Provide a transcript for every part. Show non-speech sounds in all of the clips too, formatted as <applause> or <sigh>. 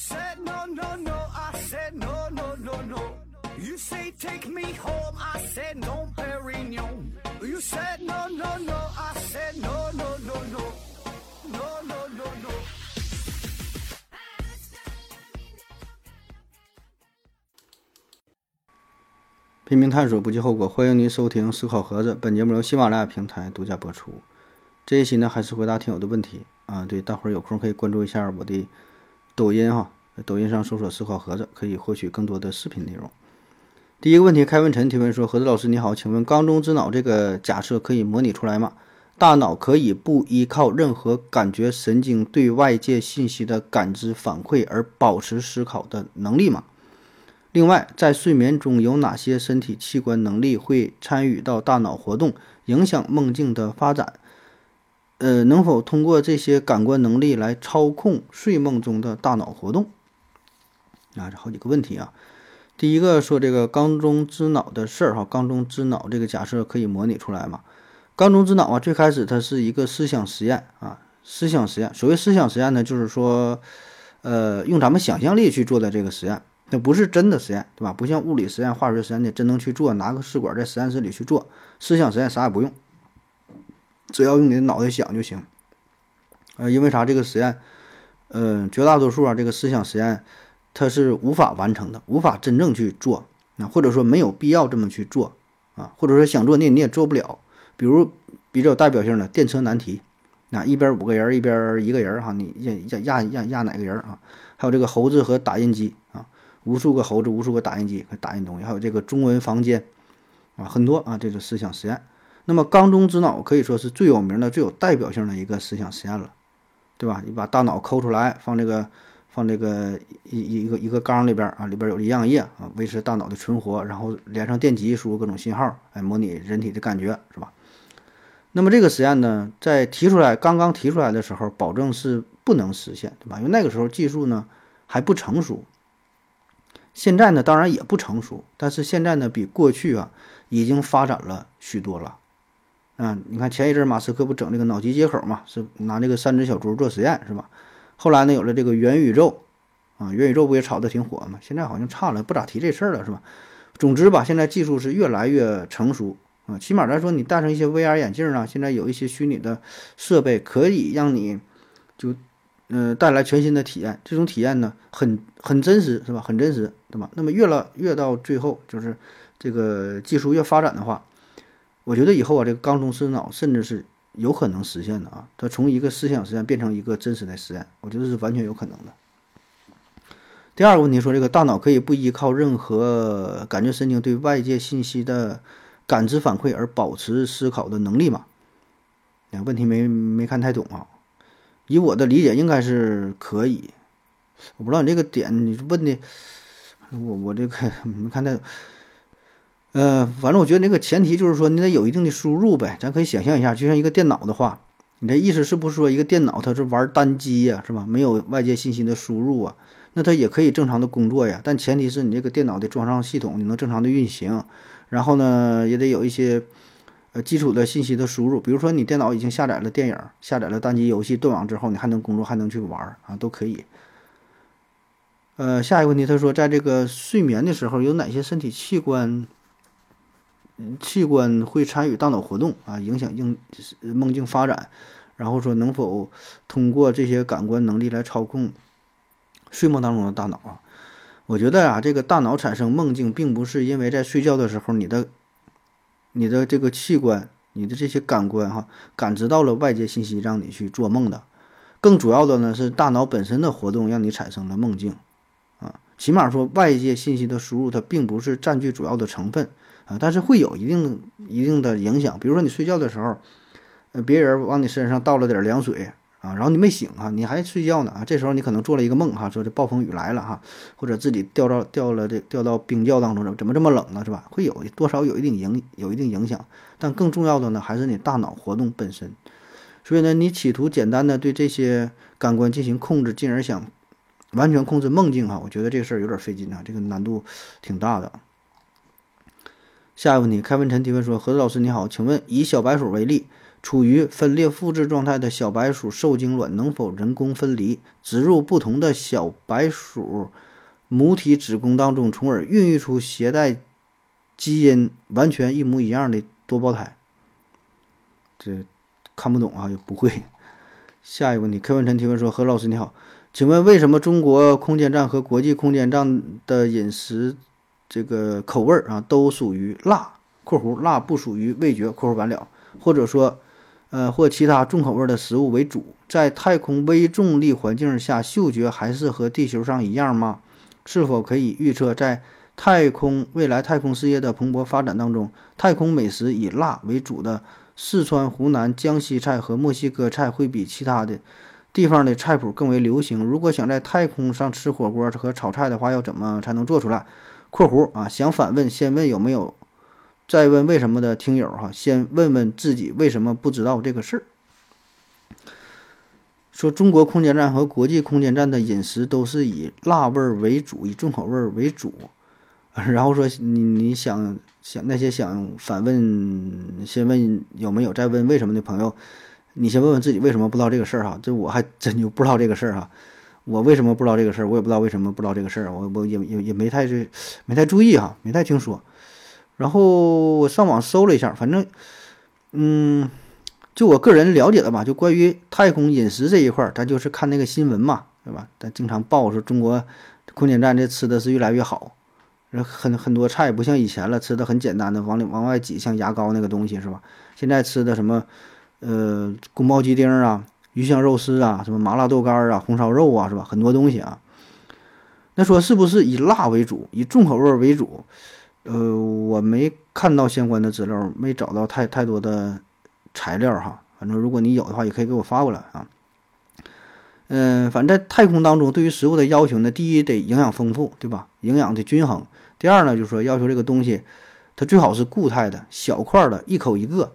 said no, no, no. I said no, no, no, no. You say take me home. I said no, Perignon. You said no, no, no. I said no, no, no, no. No, no, no, no. 拼命探索，不计后果。欢迎您收听《思考盒子》，本节目由喜马拉雅平台独家播出。这一期呢，还是回答听友的问题啊。对，大伙儿有空可以关注一下我的抖音哈，抖音上搜索“思考盒子”，可以获取更多的视频内容。第一个问题，开文晨提问说：“盒子老师你好，请问缸中之脑这个假设可以模拟出来吗？大脑可以不依靠任何感觉神经对外界信息的感知反馈而保持思考的能力吗？”另外，在睡眠中有哪些身体器官能力会参与到大脑活动，影响梦境的发展？呃，能否通过这些感官能力来操控睡梦中的大脑活动？啊，这好几个问题啊。第一个说这个缸中之脑的事儿哈，缸中之脑这个假设可以模拟出来吗？缸中之脑啊，最开始它是一个思想实验啊，思想实验。所谓思想实验呢，就是说，呃，用咱们想象力去做的这个实验。那不是真的实验，对吧？不像物理实验、化学实验的真能去做，拿个试管在实验室里去做。思想实验啥也不用，只要用你的脑袋想就行。呃，因为啥？这个实验，呃，绝大多数啊，这个思想实验它是无法完成的，无法真正去做啊，或者说没有必要这么去做啊，或者说想做你你也做不了。比如比较有代表性的电车难题，啊，一边五个人，一边一个人哈，你压压压压哪个人啊？还有这个猴子和打印机啊。无数个猴子，无数个打印机，打印东西，还有这个中文房间，啊，很多啊，这个思想实验。那么缸中之脑可以说是最有名的、最有代表性的一个思想实验了，对吧？你把大脑抠出来，放这个放这个一一个一个缸里边啊，里边有营养液啊，维持大脑的存活，然后连上电极，输入各种信号，哎，模拟人体的感觉，是吧？那么这个实验呢，在提出来刚刚提出来的时候，保证是不能实现，对吧？因为那个时候技术呢还不成熟。现在呢，当然也不成熟，但是现在呢，比过去啊，已经发展了许多了。嗯，你看前一阵马斯克不整这个脑机接口嘛，是拿这个三只小猪做实验，是吧？后来呢，有了这个元宇宙，啊，元宇宙不也炒得挺火吗？现在好像差了，不咋提这事儿了，是吧？总之吧，现在技术是越来越成熟啊，起码来说，你戴上一些 VR 眼镜啊，现在有一些虚拟的设备可以让你就。嗯，带来全新的体验，这种体验呢，很很真实，是吧？很真实，对吧？那么越了越到最后，就是这个技术越发展的话，我觉得以后啊，这个缸中之脑甚至是有可能实现的啊，它从一个思想实验变成一个真实的实验，我觉得是完全有可能的。第二个问题说，这个大脑可以不依靠任何感觉神经对外界信息的感知反馈而保持思考的能力吗？啊，问题没没看太懂啊。以我的理解，应该是可以。我不知道你这个点你问的，我我这个 <laughs> 没看到。呃，反正我觉得那个前提就是说，你得有一定的输入呗。咱可以想象一下，就像一个电脑的话，你这意思是不是说一个电脑它是玩单机呀，是吧？没有外界信息的输入啊，那它也可以正常的工作呀。但前提是你这个电脑得装上系统，你能正常的运行，然后呢，也得有一些。呃，基础的信息的输入，比如说你电脑已经下载了电影，下载了单机游戏，断网之后你还能工作，还能去玩啊，都可以。呃，下一个问题，他说，在这个睡眠的时候，有哪些身体器官器官会参与大脑活动啊，影响梦梦境发展？然后说，能否通过这些感官能力来操控睡梦当中的大脑啊？我觉得啊，这个大脑产生梦境，并不是因为在睡觉的时候你的。你的这个器官，你的这些感官，哈，感知到了外界信息，让你去做梦的。更主要的呢，是大脑本身的活动让你产生了梦境，啊，起码说外界信息的输入它并不是占据主要的成分，啊，但是会有一定一定的影响。比如说你睡觉的时候，呃，别人往你身上倒了点凉水。啊，然后你没醒啊，你还睡觉呢啊，这时候你可能做了一个梦哈，说这暴风雨来了哈，或者自己掉到掉了这掉到冰窖当中了，怎么这么冷呢，是吧？会有多少有一定影有一定影响，但更重要的呢，还是你大脑活动本身。所以呢，你企图简单的对这些感官进行控制，进而想完全控制梦境哈，我觉得这个事儿有点费劲啊，这个难度挺大的。下一个问题，开文晨提问说：何老师你好，请问以小白鼠为例。处于分裂复制状态的小白鼠受精卵能否人工分离，植入不同的小白鼠母体子宫当中，从而孕育出携带基因完全一模一样的多胞胎？这看不懂啊，也不会。<laughs> 下一个问题，开文晨提问说：“何老师你好，请问为什么中国空间站和国际空间站的饮食这个口味儿啊都属于辣（括弧辣不属于味觉）（括弧完了）或者说？”呃，或其他重口味的食物为主，在太空微重力环境下，嗅觉还是和地球上一样吗？是否可以预测，在太空未来太空事业的蓬勃发展当中，太空美食以辣为主的四川、湖南、江西菜和墨西哥菜会比其他的地方的菜谱更为流行？如果想在太空上吃火锅和炒菜的话，要怎么才能做出来？（括弧啊，想反问，先问有没有？）再问为什么的听友哈，先问问自己为什么不知道这个事儿。说中国空间站和国际空间站的饮食都是以辣味儿为主，以重口味儿为主。<laughs> 然后说你你想想那些想反问，先问有没有，再问为什么的朋友，你先问问自己为什么不知道这个事儿哈。这我还真就不知道这个事儿哈。我为什么不知道这个事儿？我也不知道为什么不知道这个事儿。我我也也也没太是没太注意哈，没太听说。然后我上网搜了一下，反正，嗯，就我个人了解的吧，就关于太空饮食这一块儿，咱就是看那个新闻嘛，对吧？咱经常报说中国空间站这吃的是越来越好，很很多菜不像以前了，吃的很简单的，往里往外挤，像牙膏那个东西是吧？现在吃的什么，呃，宫保鸡丁啊，鱼香肉丝啊，什么麻辣豆干啊，红烧肉啊，是吧？很多东西啊。那说是不是以辣为主，以重口味为主？呃，我没看到相关的资料，没找到太太多的材料哈。反正如果你有的话，也可以给我发过来啊。嗯，反正在太空当中，对于食物的要求呢，第一得营养丰富，对吧？营养的均衡。第二呢，就是说要求这个东西，它最好是固态的小块的，一口一个。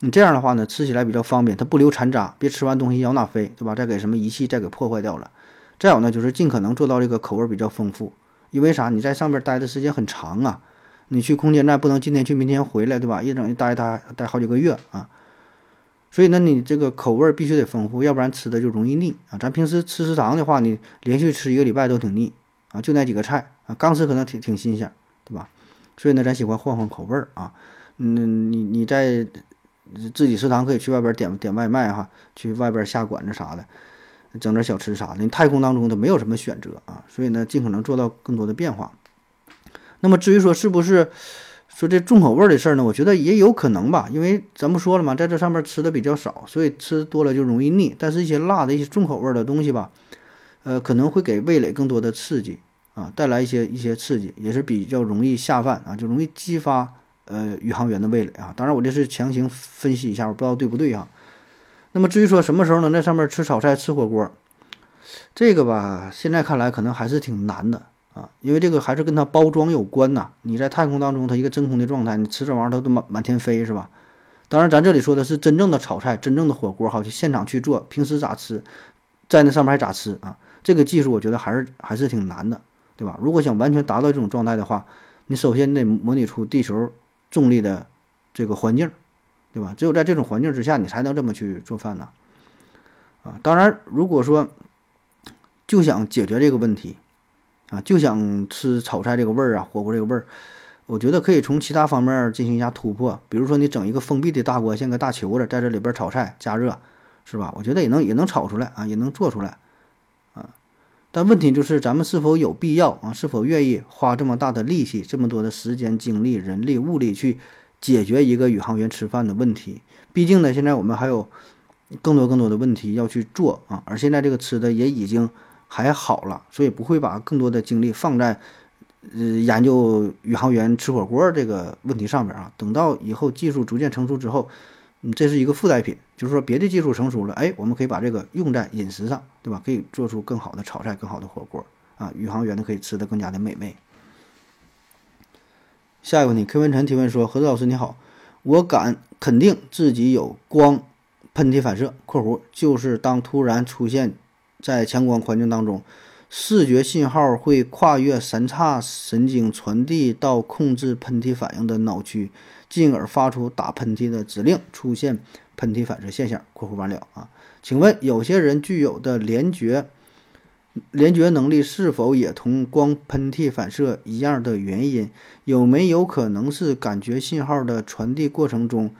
你这样的话呢，吃起来比较方便，它不留残渣，别吃完东西咬哪飞，对吧？再给什么仪器再给破坏掉了。再有呢，就是尽可能做到这个口味比较丰富，因为啥？你在上边待的时间很长啊。你去空间站不能今天去明天回来，对吧？一整一待待待好几个月啊，所以呢，你这个口味必须得丰富，要不然吃的就容易腻啊。咱平时吃食堂的话，你连续吃一个礼拜都挺腻啊，就那几个菜啊，刚吃可能挺挺新鲜，对吧？所以呢，咱喜欢换换口味儿啊。嗯，你你在自己食堂可以去外边点点外卖哈，去外边下馆子啥的，整点小吃啥的。你太空当中它没有什么选择啊，所以呢，尽可能做到更多的变化。那么至于说是不是说这重口味的事儿呢？我觉得也有可能吧，因为咱不说了嘛，在这上面吃的比较少，所以吃多了就容易腻。但是，一些辣的一些重口味的东西吧，呃，可能会给味蕾更多的刺激啊，带来一些一些刺激，也是比较容易下饭啊，就容易激发呃宇航员的味蕾啊。当然，我这是强行分析一下，我不知道对不对啊。那么至于说什么时候能在上面吃炒菜、吃火锅，这个吧，现在看来可能还是挺难的。啊，因为这个还是跟它包装有关呐。你在太空当中，它一个真空的状态，你吃这玩意儿它都满满天飞，是吧？当然，咱这里说的是真正的炒菜，真正的火锅，好去现场去做，平时咋吃，在那上面还咋吃啊？这个技术我觉得还是还是挺难的，对吧？如果想完全达到这种状态的话，你首先得模拟出地球重力的这个环境，对吧？只有在这种环境之下，你才能这么去做饭呢。啊，当然，如果说就想解决这个问题。啊，就想吃炒菜这个味儿啊，火锅这个味儿，我觉得可以从其他方面进行一下突破。比如说，你整一个封闭的大锅，像个大球子，在这里边炒菜加热，是吧？我觉得也能也能炒出来啊，也能做出来。但问题就是，咱们是否有必要啊？是否愿意花这么大的力气、这么多的时间、精力、人力、物力去解决一个宇航员吃饭的问题？毕竟呢，现在我们还有更多更多的问题要去做啊。而现在这个吃的也已经。还好了，所以不会把更多的精力放在，呃，研究宇航员吃火锅这个问题上面啊。等到以后技术逐渐成熟之后，嗯，这是一个附带品，就是说别的技术成熟了，哎，我们可以把这个用在饮食上，对吧？可以做出更好的炒菜、更好的火锅啊，宇航员呢可以吃得更加的美味。下一个问题，K 文晨提问说：何子老师你好，我敢肯定自己有光喷嚏反射（括弧就是当突然出现）。在强光环境当中，视觉信号会跨越三叉神经传递到控制喷嚏反应的脑区，进而发出打喷嚏的指令，出现喷嚏反射现象（括弧完了啊）。请问有些人具有的联觉联觉能力是否也同光喷嚏反射一样的原因？有没有可能是感觉信号的传递过程中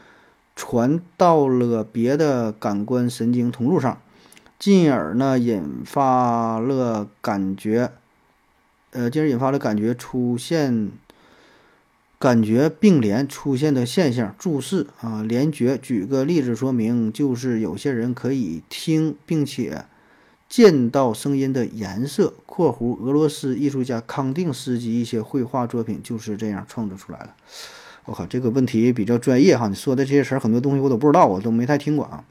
传到了别的感官神经通路上，进而呢引发了感觉？呃，进而引发了感觉出现。感觉并联出现的现象，注释啊，联觉。举个例子说明，就是有些人可以听并且见到声音的颜色。（括弧俄罗斯艺术家康定斯基一些绘画作品就是这样创作出来的。）我靠，这个问题比较专业哈，你说的这些词儿很多东西我都不知道，我都没太听过啊。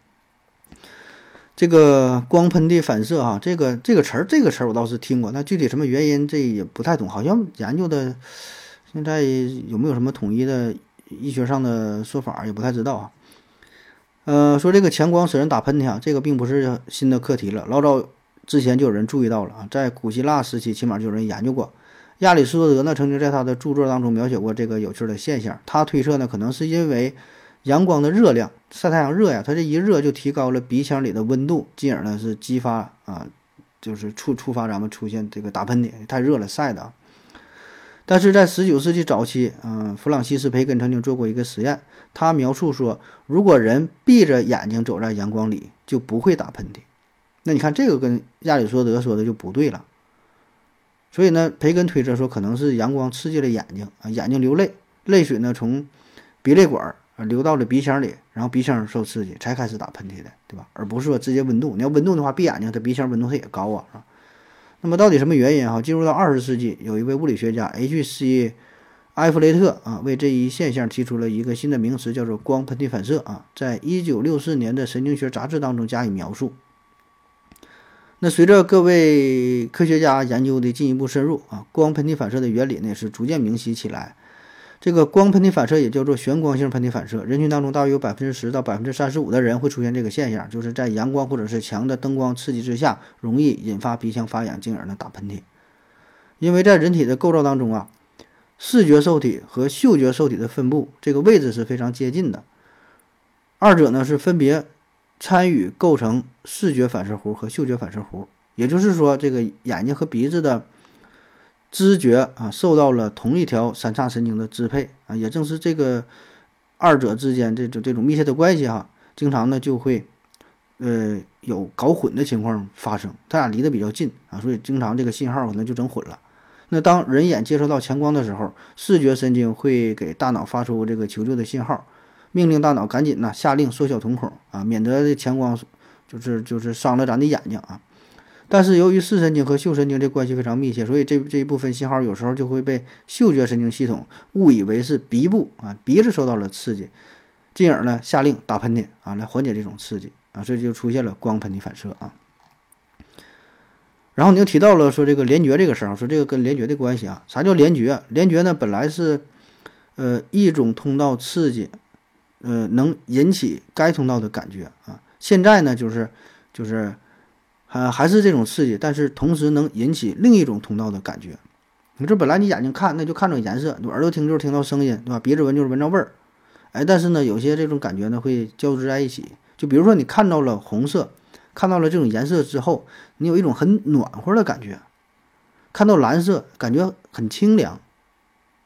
这个光喷的反射啊，这个这个词儿，这个词儿我倒是听过，那具体什么原因这也不太懂，好像研究的。现在有没有什么统一的医学上的说法也不太知道啊。呃，说这个强光使人打喷嚏啊，这个并不是新的课题了，老早之前就有人注意到了啊，在古希腊时期起码就有人研究过。亚里士多德呢曾经在他的著作当中描写过这个有趣的现象，他推测呢可能是因为阳光的热量，晒太阳热呀，它这一热就提高了鼻腔里的温度，进而呢是激发啊，就是触触发咱们出现这个打喷嚏，太热了晒的。但是在十九世纪早期，嗯，弗朗西斯·培根曾经做过一个实验，他描述说，如果人闭着眼睛走在阳光里，就不会打喷嚏。那你看这个跟亚里士多德说的就不对了。所以呢，培根推测说，可能是阳光刺激了眼睛啊，眼睛流泪，泪水呢从鼻泪管啊流到了鼻腔里，然后鼻腔受刺激才开始打喷嚏的，对吧？而不是说直接温度。你要温度的话，闭眼睛，它鼻腔温度它也高啊，那么到底什么原因哈？进入到二十世纪，有一位物理学家 H.C. 埃弗雷特啊，为这一现象提出了一个新的名词，叫做光喷嚏反射啊，在一九六四年的神经学杂志当中加以描述。那随着各位科学家研究的进一步深入啊，光喷嚏反射的原理呢是逐渐明晰起来。这个光喷嚏反射也叫做旋光性喷嚏反射，人群当中大约有百分之十到百分之三十五的人会出现这个现象，就是在阳光或者是强的灯光刺激之下，容易引发鼻腔发炎，进而呢打喷嚏。因为在人体的构造当中啊，视觉受体和嗅觉受体的分布这个位置是非常接近的，二者呢是分别参与构成视觉反射弧和嗅觉反射弧，也就是说，这个眼睛和鼻子的。知觉啊，受到了同一条三叉神经的支配啊，也正是这个二者之间这种这种密切的关系哈，经常呢就会呃有搞混的情况发生，它俩离得比较近啊，所以经常这个信号可能就整混了。那当人眼接收到强光的时候，视觉神经会给大脑发出这个求救的信号，命令大脑赶紧呢下令缩小瞳孔啊，免得这强光就是就是伤了咱的眼睛啊。但是由于视神经和嗅神经这关系非常密切，所以这这一部分信号有时候就会被嗅觉神经系统误以为是鼻部啊鼻子受到了刺激，进而呢下令打喷嚏啊来缓解这种刺激啊，所以就出现了光喷嚏反射啊。然后你又提到了说这个联觉这个事儿，说这个跟联觉的关系啊，啥叫联觉？联觉呢本来是呃一种通道刺激，呃能引起该通道的感觉啊，现在呢就是就是。啊，还是这种刺激，但是同时能引起另一种通道的感觉。你这本来你眼睛看那就看着颜色，耳朵听就是听到声音，对吧？鼻子闻就是闻着味儿。哎，但是呢，有些这种感觉呢会交织在一起。就比如说你看到了红色，看到了这种颜色之后，你有一种很暖和的感觉；看到蓝色，感觉很清凉。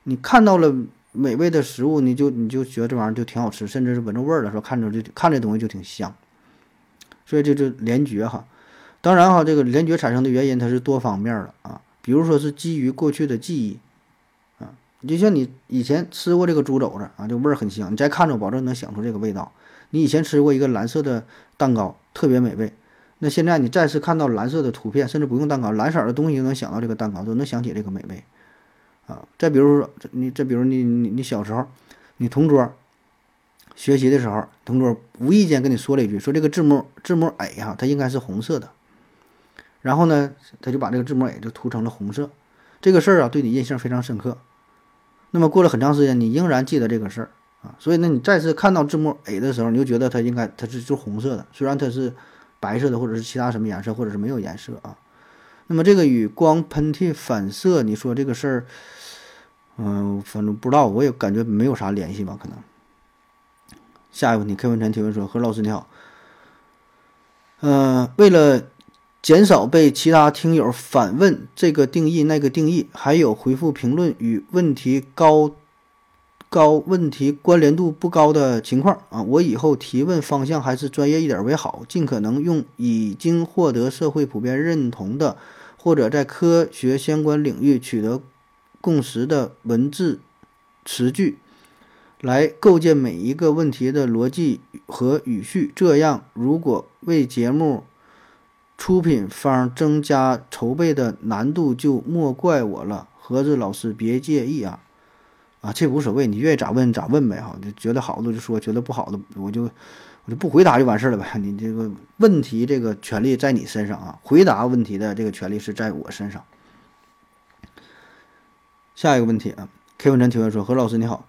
你看到了美味的食物，你就你就觉得这玩意儿就挺好吃，甚至是闻着味儿的时候，看着就看这东西就挺香。所以这就联觉哈。当然哈，这个联觉产生的原因它是多方面的啊，比如说是基于过去的记忆啊，就像你以前吃过这个猪肘子啊，这味儿很香，你再看着，保证能想出这个味道。你以前吃过一个蓝色的蛋糕，特别美味，那现在你再次看到蓝色的图片，甚至不用蛋糕，蓝色的东西就能想到这个蛋糕，都能想起这个美味啊。再比如说，你再比如你你你小时候，你同桌学习的时候，同桌无意间跟你说了一句，说这个字母字母 A 哈，它应该是红色的。然后呢，他就把这个字母 A 就涂成了红色，这个事儿啊，对你印象非常深刻。那么过了很长时间，你仍然记得这个事儿啊，所以呢，你再次看到字母 A 的时候，你就觉得它应该它是就红色的，虽然它是白色的或者是其他什么颜色，或者是没有颜色啊。那么这个与光喷嚏反射，你说这个事儿，嗯，反正不知道，我也感觉没有啥联系吧，可能。下一个问题，K 文晨提问说：何老师你好，呃，为了减少被其他听友反问这个定义那个定义，还有回复评论与问题高高问题关联度不高的情况啊，我以后提问方向还是专业一点为好，尽可能用已经获得社会普遍认同的或者在科学相关领域取得共识的文字词句来构建每一个问题的逻辑和语序。这样，如果为节目出品方增加筹备的难度，就莫怪我了。盒子老师别介意啊，啊，这无所谓，你愿意咋问咋问呗哈，就觉得好的就说，觉得不好的我就我就不回答就完事了呗。<laughs> 你这个问题这个权利在你身上啊，回答问题的这个权利是在我身上。下一个问题啊，K 文晨提问说：何老师你好。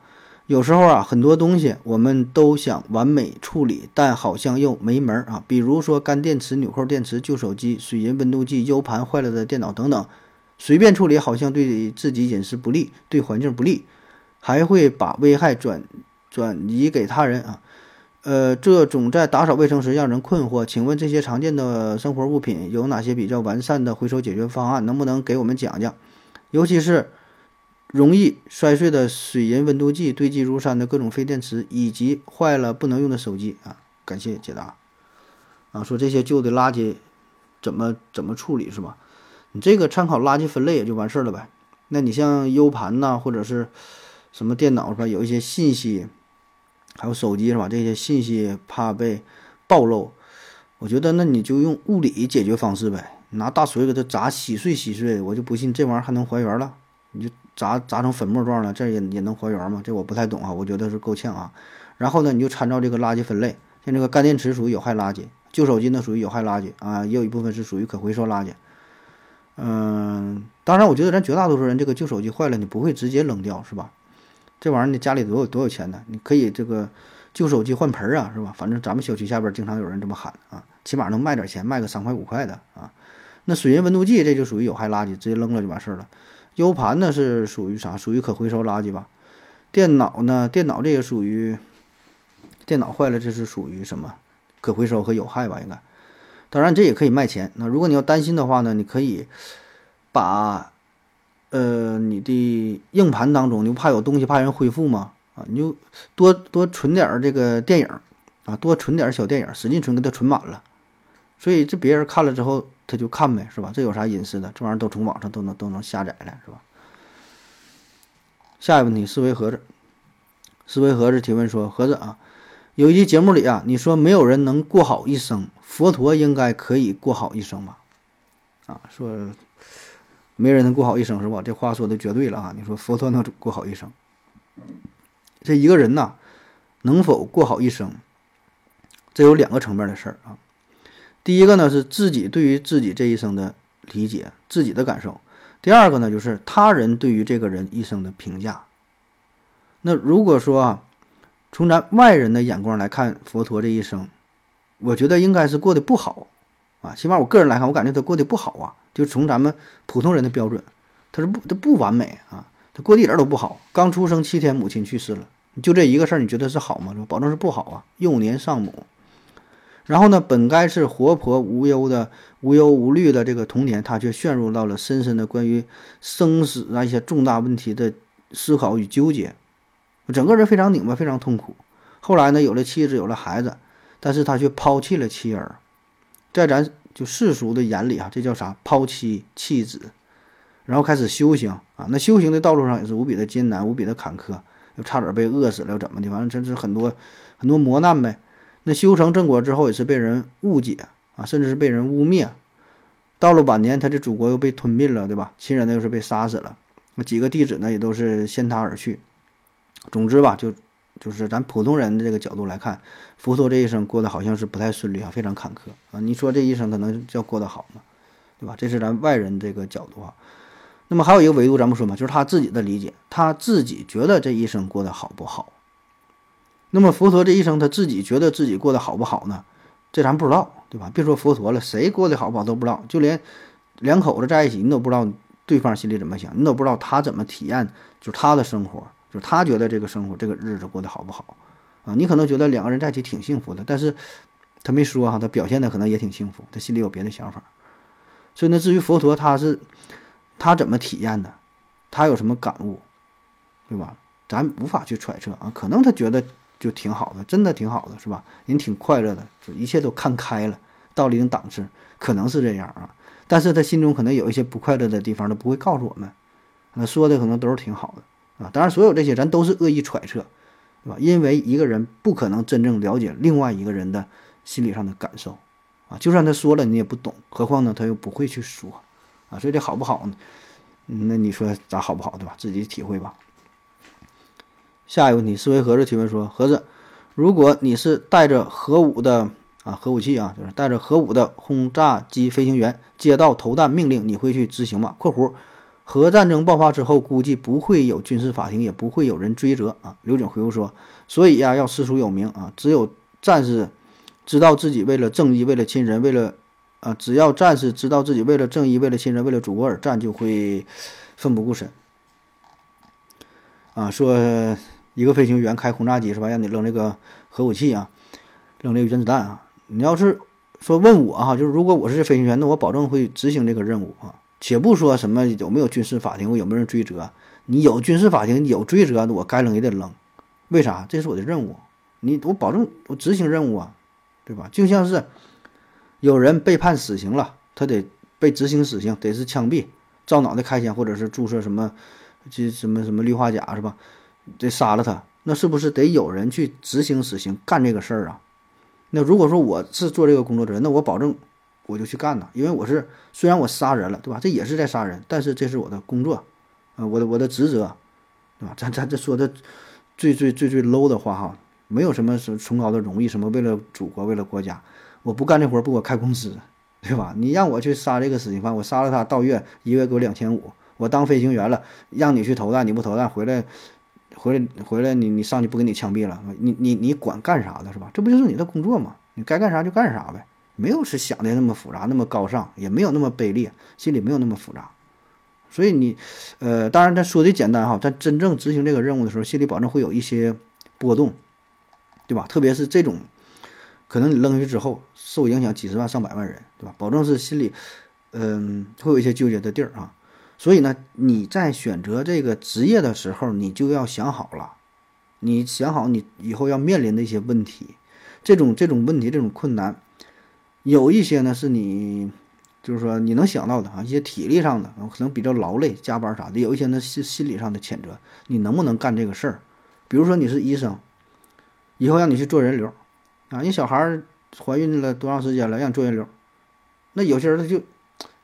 有时候啊，很多东西我们都想完美处理，但好像又没门儿啊。比如说干电池、纽扣电池、旧手机、水银温度计、U 盘坏了的电脑等等，随便处理好像对自己隐私不利，对环境不利，还会把危害转转移给他人啊。呃，这总在打扫卫生时让人困惑。请问这些常见的生活物品有哪些比较完善的回收解决方案？能不能给我们讲讲？尤其是。容易摔碎的水银温度计，堆积如山的各种废电池，以及坏了不能用的手机啊！感谢解答。啊，说这些旧的垃圾怎么怎么处理是吧？你这个参考垃圾分类也就完事儿了呗。那你像 U 盘呐，或者是什么电脑是吧？有一些信息，还有手机是吧？这些信息怕被暴露，我觉得那你就用物理解决方式呗，拿大锤给它砸稀碎稀碎，我就不信这玩意儿还能还原了。你就砸砸成粉末状了，这也也能还原吗？这我不太懂啊，我觉得是够呛啊。然后呢，你就参照这个垃圾分类，像这个干电池属于有害垃圾，旧手机呢属于有害垃圾啊，也有一部分是属于可回收垃圾。嗯，当然，我觉得咱绝大多数人这个旧手机坏了，你不会直接扔掉是吧？这玩意儿你家里多有多有钱呢？你可以这个旧手机换盆儿啊，是吧？反正咱们小区下边经常有人这么喊啊，起码能卖点钱，卖个三块五块的啊。那水银温度计这就属于有害垃圾，直接扔了就完事儿了。U 盘呢是属于啥？属于可回收垃圾吧。电脑呢？电脑这也属于电脑坏了，这是属于什么？可回收和有害吧？应该。当然这也可以卖钱。那如果你要担心的话呢，你可以把呃你的硬盘当中，你不怕有东西怕人恢复吗？啊，你就多多存点这个电影啊，多存点小电影，使劲存，给它存满了。所以这别人看了之后。他就看呗，是吧？这有啥隐私的？这玩意儿都从网上都能都能下载了，是吧？下一个问题，思维盒子，思维盒子提问说：盒子啊，有一期节目里啊，你说没有人能过好一生，佛陀应该可以过好一生吧？啊，说没人能过好一生是吧？这话说的绝对了啊！你说佛陀能过好一生，这一个人呐，能否过好一生，这有两个层面的事儿啊。第一个呢是自己对于自己这一生的理解，自己的感受；第二个呢就是他人对于这个人一生的评价。那如果说啊，从咱外人的眼光来看，佛陀这一生，我觉得应该是过得不好啊。起码我个人来看，我感觉他过得不好啊。就从咱们普通人的标准，他是不他不完美啊，他过得一点都不好。刚出生七天，母亲去世了，就这一个事儿，你觉得是好吗？保证是不好啊。幼年丧母。然后呢，本该是活泼无忧的、无忧无虑的这个童年，他却陷入到了深深的关于生死啊一些重大问题的思考与纠结，整个人非常拧巴，非常痛苦。后来呢，有了妻子，有了孩子，但是他却抛弃了妻儿，在咱就世俗的眼里啊，这叫啥？抛妻弃子，然后开始修行啊。那修行的道路上也是无比的艰难，无比的坎坷，又差点被饿死了，又怎么的？反正真是很多很多磨难呗。那修成正果之后，也是被人误解啊，甚至是被人污蔑。到了晚年，他的祖国又被吞并了，对吧？亲人呢又是被杀死了，那几个弟子呢也都是先他而去。总之吧，就就是咱普通人的这个角度来看，佛陀这一生过得好像是不太顺利啊，非常坎坷啊。你说这一生可能叫过得好吗？对吧？这是咱外人这个角度啊。那么还有一个维度，咱们说嘛，就是他自己的理解，他自己觉得这一生过得好不好？那么佛陀这一生，他自己觉得自己过得好不好呢？这咱不知道，对吧？别说佛陀了，谁过得好不好都不知道。就连两口子在一起，你都不知道对方心里怎么想，你都不知道他怎么体验，就是他的生活，就是他觉得这个生活、这个日子过得好不好，啊。你可能觉得两个人在一起挺幸福的，但是他没说哈，他表现的可能也挺幸福，他心里有别的想法。所以呢，至于佛陀他是他怎么体验的，他有什么感悟，对吧？咱无法去揣测啊。可能他觉得就挺好的，真的挺好的，是吧？人挺快乐的，就一切都看开了，到了一定档次，可能是这样啊。但是他心中可能有一些不快乐的地方，他不会告诉我们。那说的可能都是挺好的啊，当然所有这些咱都是恶意揣测，对吧？因为一个人不可能真正了解另外一个人的心理上的感受啊，就算他说了你也不懂，何况呢他又不会去说啊，所以这好不好呢？那你说咋好不好，对吧？自己体会吧。下一个问题，思维盒子提问说：盒子，如果你是带着核武的啊核武器啊，就是带着核武的轰炸机飞行员，接到投弹命令，你会去执行吗？（括弧）核战争爆发之后，估计不会有军事法庭，也不会有人追责啊。刘景回复说：“所以呀，要师出有名啊，只有战士知道自己为了正义、为了亲人、为了啊，只要战士知道自己为了正义、为了亲人、为了祖国而战，就会奋不顾身。”啊，说一个飞行员开轰炸机是吧？让你扔这个核武器啊，扔这个原子弹啊。你要是说问我哈，就是如果我是飞行员，那我保证会执行这个任务啊。且不说什么有没有军事法庭，我有没有人追责？你有军事法庭有追责，我该扔也得扔。为啥？这是我的任务，你我保证我执行任务啊，对吧？就像是有人被判死刑了，他得被执行死刑，得是枪毙、照脑袋开枪，或者是注射什么这什么什么氯化钾是吧？得杀了他，那是不是得有人去执行死刑干这个事儿啊？那如果说我是做这个工作的人，那我保证。我就去干呐，因为我是虽然我杀人了，对吧？这也是在杀人，但是这是我的工作，啊，我的我的职责，对吧？咱咱这说的最最最最 low 的话哈，没有什么什崇高的荣誉，什么为了祖国，为了国家，我不干这活不给我开工资，对吧？你让我去杀这个死刑犯，我杀了他，到月一个月给我两千五，我当飞行员了，让你去投弹，你不投弹回来，回来回来你你上去不给你枪毙了，你你你管干啥的是吧？这不就是你的工作吗？你该干啥就干啥呗。没有是想的那么复杂，那么高尚，也没有那么卑劣，心里没有那么复杂，所以你，呃，当然咱说的简单哈，咱真正执行这个任务的时候，心里保证会有一些波动，对吧？特别是这种，可能你扔下去之后受影响几十万上百万人，对吧？保证是心里，嗯，会有一些纠结的地儿啊。所以呢，你在选择这个职业的时候，你就要想好了，你想好你以后要面临的一些问题，这种这种问题，这种困难。有一些呢是你，就是说你能想到的啊，一些体力上的可能比较劳累、加班啥的；有一些呢是心理上的谴责，你能不能干这个事儿？比如说你是医生，以后让你去做人流，啊，你小孩怀孕了多长时间了，让你做人流，那有些人他就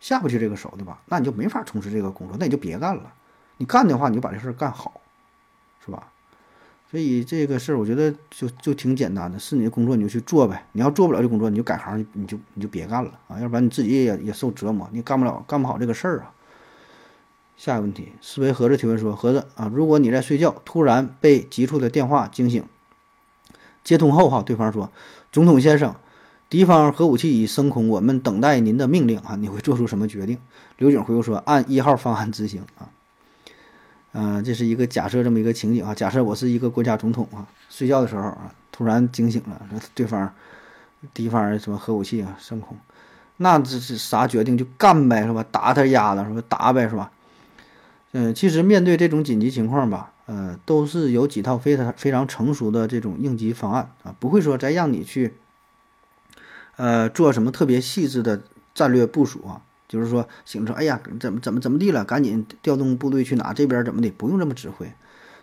下不去这个手，对吧？那你就没法从事这个工作，那你就别干了。你干的话，你就把这事儿干好，是吧？所以这个事儿，我觉得就就挺简单的，是你的工作你就去做呗。你要做不了这工作，你就改行，你就你就别干了啊，要不然你自己也也受折磨，你干不了干不好这个事儿啊。下一个问题，思维盒子提问说：盒子啊，如果你在睡觉，突然被急促的电话惊醒，接通后哈，对方说：总统先生，敌方核武器已升空，我们等待您的命令啊，你会做出什么决定？刘景回复说：按一号方案执行啊。嗯，这是一个假设，这么一个情景啊。假设我是一个国家总统啊，睡觉的时候啊，突然惊醒了，说对方敌方什么核武器啊升空，那这是啥决定就干呗，是吧？打他丫的，是吧？打呗，是吧？嗯，其实面对这种紧急情况吧，呃，都是有几套非常非常成熟的这种应急方案啊，不会说再让你去呃做什么特别细致的战略部署啊。就是说，形成，哎呀，怎么怎么怎么地了？赶紧调动部队去哪？这边怎么的？不用这么指挥，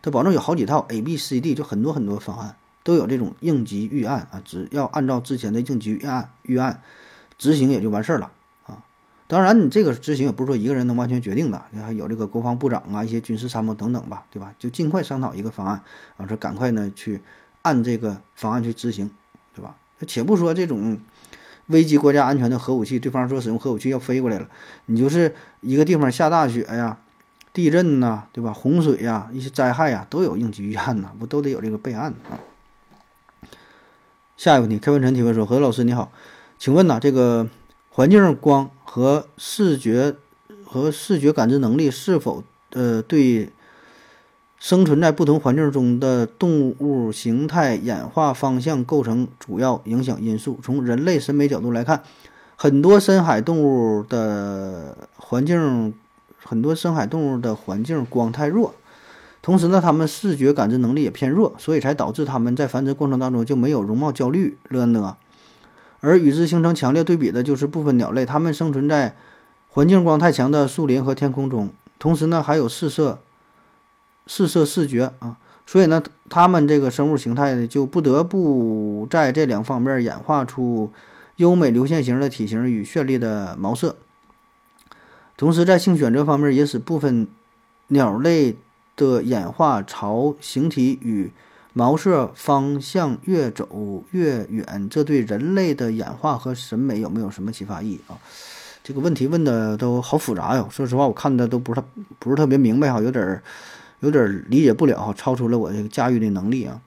他保证有好几套 A、B、C、D，就很多很多方案都有这种应急预案啊，只要按照之前的应急预案预案执行也就完事儿了啊。当然，你这个执行也不是说一个人能完全决定的，你还有这个国防部长啊，一些军事参谋等等吧，对吧？就尽快商讨一个方案啊，说赶快呢去按这个方案去执行，对吧？且不说这种。危及国家安全的核武器，对方说使用核武器要飞过来了，你就是一个地方下大雪呀、地震呐，对吧？洪水呀，一些灾害呀，都有应急预案呐，不都得有这个备案啊？下一个问题，开文晨提问说：何老师你好，请问呢，这个环境光和视觉和视觉感知能力是否呃对生存在不同环境中的动物形态演化方向构成主要影响因素。从人类审美角度来看，很多深海动物的环境，很多深海动物的环境光太弱，同时呢，它们视觉感知能力也偏弱，所以才导致它们在繁殖过程当中就没有容貌焦虑了呢。而与之形成强烈对比的就是部分鸟类，它们生存在环境光太强的树林和天空中，同时呢，还有四色。四色视觉啊，所以呢，它们这个生物形态呢，就不得不在这两方面演化出优美流线型的体型与绚丽的毛色。同时，在性选择方面，也使部分鸟类的演化朝形体与毛色方向越走越远。这对人类的演化和审美有没有什么启发意义啊？这个问题问的都好复杂哟。说实话，我看的都不是特不是特别明白哈，有点儿。有点理解不了，超出了我这个驾驭的能力啊。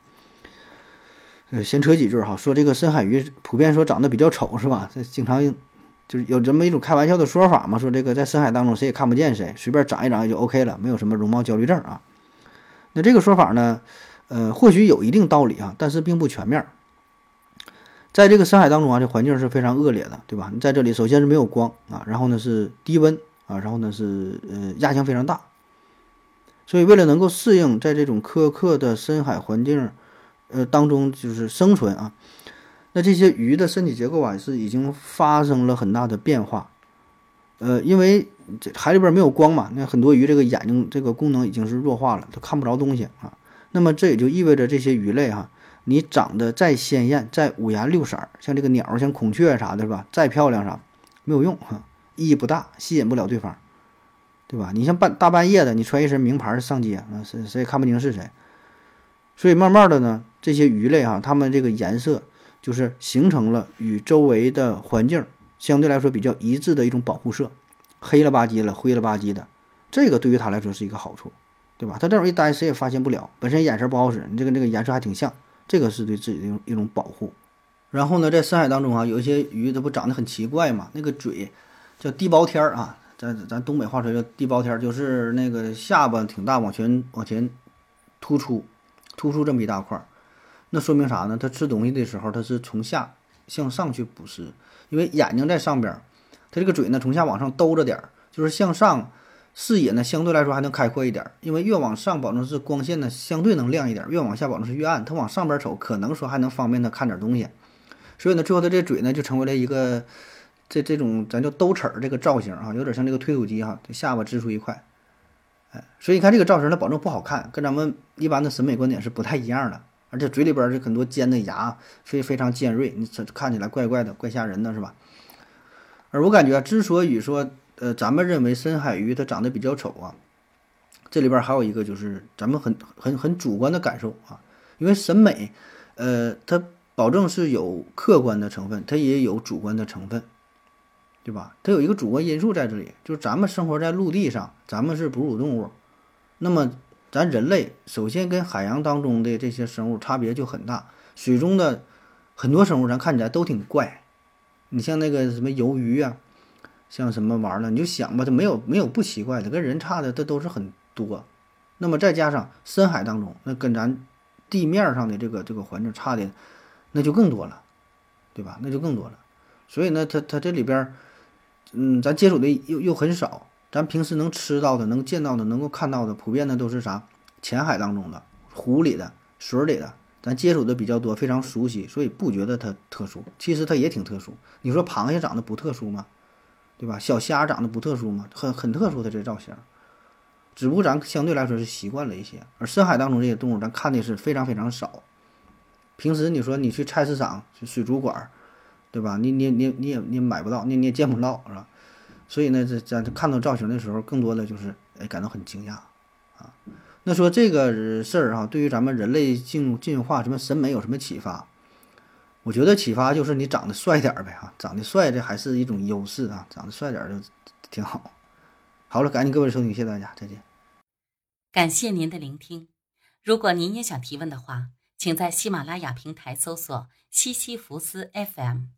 呃，先扯几句哈，说这个深海鱼普遍说长得比较丑是吧？这经常就是有这么一种开玩笑的说法嘛，说这个在深海当中谁也看不见谁，随便长一长也就 OK 了，没有什么容貌焦虑症啊。那这个说法呢，呃，或许有一定道理啊，但是并不全面。在这个深海当中啊，这环境是非常恶劣的，对吧？你在这里首先是没有光啊，然后呢是低温啊，然后呢是呃压强非常大。所以，为了能够适应在这种苛刻的深海环境，呃当中就是生存啊，那这些鱼的身体结构啊是已经发生了很大的变化，呃，因为这海里边没有光嘛，那很多鱼这个眼睛这个功能已经是弱化了，它看不着东西啊。那么这也就意味着这些鱼类哈，你长得再鲜艳、再五颜六色，像这个鸟、像孔雀啥的，是吧？再漂亮啥没有用哈，意义不大，吸引不了对方。对吧？你像半大半夜的，你穿一身名牌上街，那谁谁也看不清是谁。所以慢慢的呢，这些鱼类哈，它们这个颜色就是形成了与周围的环境相对来说比较一致的一种保护色，黑了吧唧了，灰了吧唧的，这个对于它来说是一个好处，对吧？它这种一待谁也发现不了，本身眼神不好使，你这个这个颜色还挺像，这个是对自己的一种一种保护。然后呢，在深海当中啊，有一些鱼它不长得很奇怪嘛，那个嘴叫地包天儿啊。咱咱东北话说叫地包天，就是那个下巴挺大，往前往前突出，突出这么一大块儿，那说明啥呢？它吃东西的时候，它是从下向上去捕食，因为眼睛在上边，它这个嘴呢从下往上兜着点儿，就是向上视野呢相对来说还能开阔一点，因为越往上保证是光线呢相对能亮一点，越往下保证是越暗。它往上边瞅，可能说还能方便它看点东西，所以呢，最后它这嘴呢就成为了一个。这这种咱叫兜齿儿这个造型啊，有点像这个推土机哈，下巴支出一块，哎，所以你看这个造型，它保证不好看，跟咱们一般的审美观点是不太一样的。而且嘴里边是很多尖的牙，非非常尖锐，你这看起来怪怪的，怪吓人的，是吧？而我感觉，之所以说，呃，咱们认为深海鱼它长得比较丑啊，这里边还有一个就是咱们很很很主观的感受啊，因为审美，呃，它保证是有客观的成分，它也有主观的成分。对吧？它有一个主观因素在这里，就是咱们生活在陆地上，咱们是哺乳动物，那么咱人类首先跟海洋当中的这些生物差别就很大。水中的很多生物咱看起来都挺怪，你像那个什么鱿鱼啊，像什么玩意儿，你就想吧，它没有没有不奇怪的，跟人差的它都是很多。那么再加上深海当中，那跟咱地面上的这个这个环境差的，那就更多了，对吧？那就更多了。所以呢，它它这里边。嗯，咱接触的又又很少，咱平时能吃到的、能见到的、能够看到的，普遍的都是啥？浅海当中的、湖里的、水里的，咱接触的比较多，非常熟悉，所以不觉得它特殊。其实它也挺特殊。你说螃蟹长得不特殊吗？对吧？小虾长得不特殊吗？很很特殊，的这造型。只不过咱相对来说是习惯了一些，而深海当中这些动物，咱看的是非常非常少。平时你说你去菜市场、去水族馆。对吧？你你你你也你也买不到，你你也见不到，是吧？所以呢，这咱看到造型的时候，更多的就是哎感到很惊讶啊。那说这个事儿哈，对于咱们人类进进化什么审美有什么启发？我觉得启发就是你长得帅点儿呗哈，长得帅这还是一种优势啊，长得帅点儿就挺好。好了，感谢各位收听，谢谢大家，再见。感谢您的聆听。如果您也想提问的话，请在喜马拉雅平台搜索西西弗斯 FM。